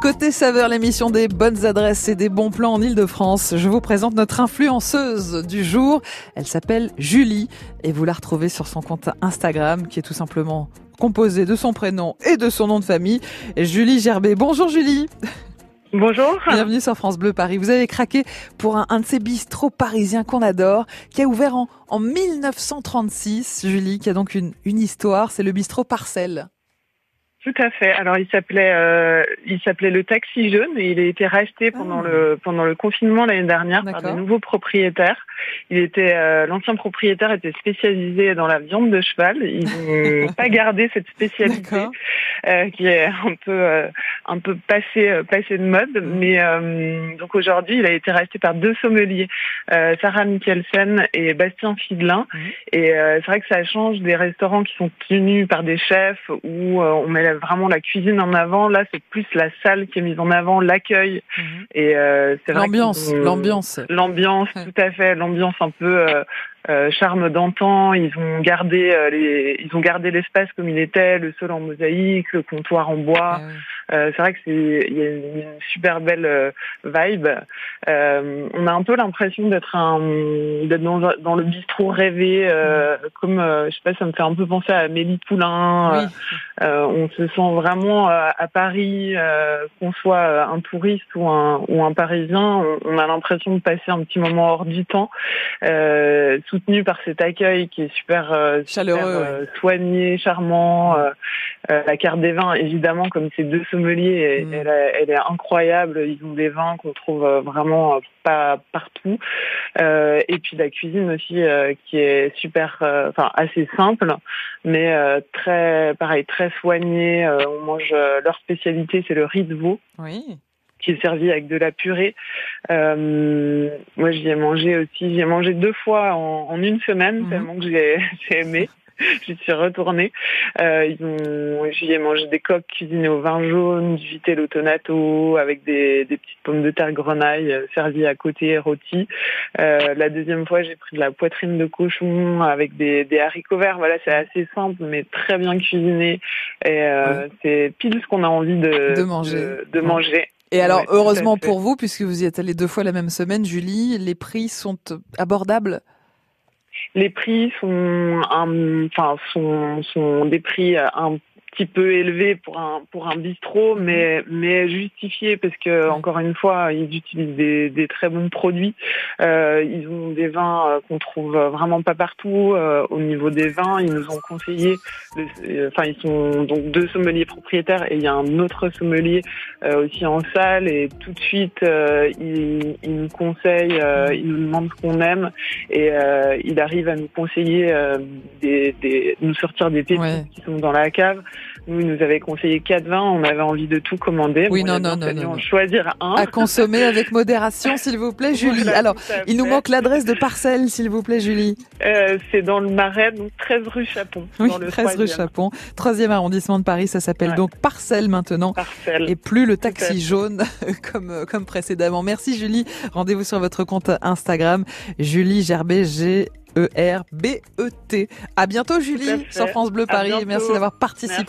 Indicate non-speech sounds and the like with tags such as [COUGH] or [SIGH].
Côté saveur, l'émission des bonnes adresses et des bons plans en Ile-de-France. Je vous présente notre influenceuse du jour. Elle s'appelle Julie et vous la retrouvez sur son compte Instagram qui est tout simplement composé de son prénom et de son nom de famille. Julie Gerbet. Bonjour Julie. Bonjour. Bienvenue sur France Bleu Paris. Vous avez craqué pour un, un de ces bistrots parisiens qu'on adore, qui a ouvert en, en 1936, Julie, qui a donc une, une histoire. C'est le bistrot Parcelle. Tout à fait. Alors il s'appelait euh, il s'appelait le Taxi Jaune et il a été racheté pendant Ah. le pendant le confinement l'année dernière par de nouveaux propriétaires. Il était euh, l'ancien propriétaire était spécialisé dans la viande de cheval. Ils [LAUGHS] n'ont pas gardé cette spécialité euh, qui est un peu euh, un peu passé euh, passé de mode. Mais euh, donc aujourd'hui il a été racheté par deux sommeliers, euh, Sarah Mikkelsen et Bastien Fidelin. Mhm. Et euh, c'est vrai que ça change des restaurants qui sont tenus par des chefs où on met vraiment la cuisine en avant. Là, c'est plus la salle qui est mise en avant, l'accueil. Mhm. Et euh, c'est L'ambiance, l'ambiance. L'ambiance, Ouais. tout à fait. L'ambiance un peu euh, euh, charme d'antan. Ils ont gardé euh, les, ils ont gardé l'espace comme il était, le sol en mosaïque, le comptoir en bois. Ah oui. Euh, c'est vrai que c'est il y a une, super belle euh, vibe. Euh, on a un peu l'impression d'être un d'être dans, le bistrot rêvé, euh, comme je sais pas, ça me fait un peu penser à Amélie Poulain. Oui. Euh, on se sent vraiment à Paris, euh, qu'on soit un touriste ou un ou un Parisien, on, a l'impression de passer un petit moment hors du temps, euh, soutenu par cet accueil qui est super, euh, super, Chaleureux, euh, soigné, charmant. la carte des vins, évidemment, comme ces deux sommeliers, elle, Mm. elle, est incroyable. Ils ont des vins qu'on trouve euh, vraiment euh, pas partout. Euh, et puis la cuisine aussi, euh, qui est super, enfin assez simple, mais très, pareil, très soignée. On mange leur spécialité, c'est le riz de veau Oui. qui est servi avec de la purée. Euh, moi, j'y ai mangé aussi. J'y ai mangé deux fois en, en une semaine, Mhm. tellement que j'ai [LAUGHS] j'ai aimé. [LAUGHS] J'y suis retournée. Euh, ils ont, j'y ai mangé des coques cuisinées au vin jaune, du vitello tonato avec des, des petites pommes de terre grenaille euh, servies à côté rôties. Euh, la deuxième fois, j'ai pris de la poitrine de cochon avec des, des haricots verts. Voilà, c'est assez simple mais très bien cuisiné. Et euh, c'est pile ce qu'on a envie de, De manger. de, manger. Et alors, Ouais, heureusement pour vous, puisque vous y êtes allé deux fois la même semaine, Julie, les prix sont abordables? Les prix sont, enfin, sont, sont des prix euh, un petit peu élevés pour un pour un bistrot, mais mais justifiés parce que encore une fois, ils utilisent des, des très bons produits. Euh, ils ont des vins euh, qu'on trouve vraiment pas partout. Euh, au niveau des vins, ils nous ont conseillé. euh, Enfin, ils sont donc deux sommeliers propriétaires et il y a un autre sommelier euh, aussi en salle et tout de suite, euh, il, il nous conseille, euh, il nous demande ce qu'on aime et euh, il arrive à nous conseiller euh, des, des nous sortir des pépites Ouais. qui sont dans la cave. Nous, il nous avait conseillé quatre vins, on avait envie de tout commander. Oui, non, non, non, non, non. choisir un. À consommer avec modération, s'il vous plaît, [LAUGHS] Julie. Voilà, Alors, il nous manque l'adresse de parcelle, s'il vous plaît, Julie. Euh, c'est dans le Marais, donc 13 rue Chapon. Oui, dans le 13 rue. Chapon, 3e arrondissement de Paris. Ça s'appelle Ouais. donc Parcelle maintenant. Parcelle. Et plus le taxi jaune [LAUGHS] comme, euh, comme précédemment. Merci Julie. Rendez-vous sur votre compte Instagram. Julie Gerbet, G-E-R-B-E-T. À bientôt Tout à Julie fait. sur France Bleu Paris. bientôt. Merci d'avoir participé.